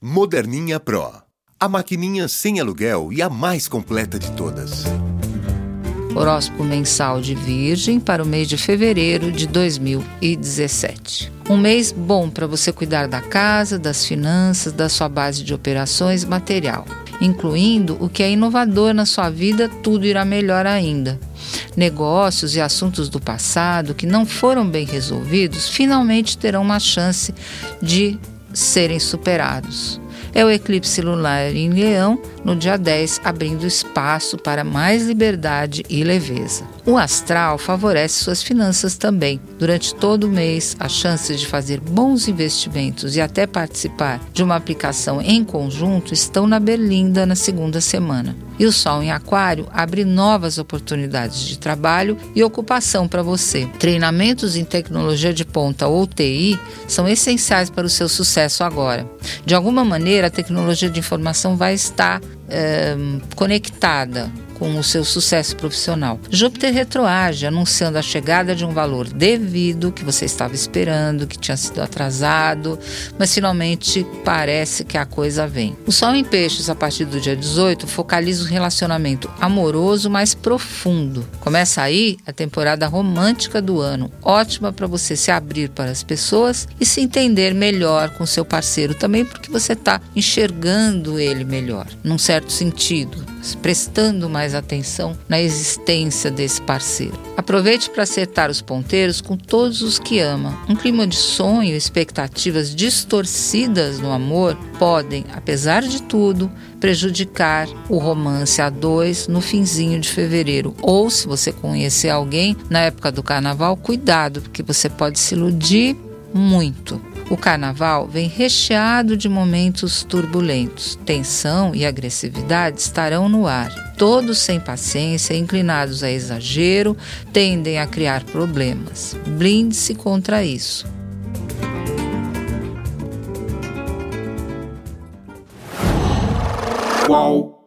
Moderninha Pro. A maquininha sem aluguel e a mais completa de todas. Horóscopo mensal de Virgem para o mês de fevereiro de 2017. Um mês bom para você cuidar da casa, das finanças, da sua base de operações material. Incluindo o que é inovador na sua vida, tudo irá melhor ainda. Negócios e assuntos do passado que não foram bem resolvidos finalmente terão uma chance de serem superados. É o eclipse lunar em Leão, no dia 10, abrindo espaço para mais liberdade e leveza. O astral favorece suas finanças também. Durante todo o mês, as chances de fazer bons investimentos e até participar de uma aplicação em conjunto estão na berlinda na segunda semana. E o Sol em Aquário abre novas oportunidades de trabalho e ocupação para você. Treinamentos em tecnologia de ponta ou TI são essenciais para o seu sucesso agora. De alguma maneira, a tecnologia de informação vai estar é, conectada com o seu sucesso profissional. Júpiter retroage, anunciando a chegada de um valor devido que você estava esperando, que tinha sido atrasado, mas finalmente parece que a coisa vem. O Sol em Peixes, a partir do dia 18, focaliza o relacionamento amoroso mais profundo. Começa aí a temporada romântica do ano, ótima para você se abrir para as pessoas e se entender melhor com seu parceiro, também porque você está enxergando ele melhor, num certo sentido, prestando mais mais atenção na existência desse parceiro. Aproveite para acertar os ponteiros com todos os que ama. Um clima de sonho e expectativas distorcidas no amor podem, apesar de tudo, prejudicar o romance a dois no finzinho de fevereiro. Ou se você conhecer alguém na época do carnaval, cuidado, porque você pode se iludir muito. O carnaval vem recheado de momentos turbulentos. Tensão e agressividade estarão no ar. Todos sem paciência, inclinados a exagero, tendem a criar problemas. Blinde-se contra isso. Qual?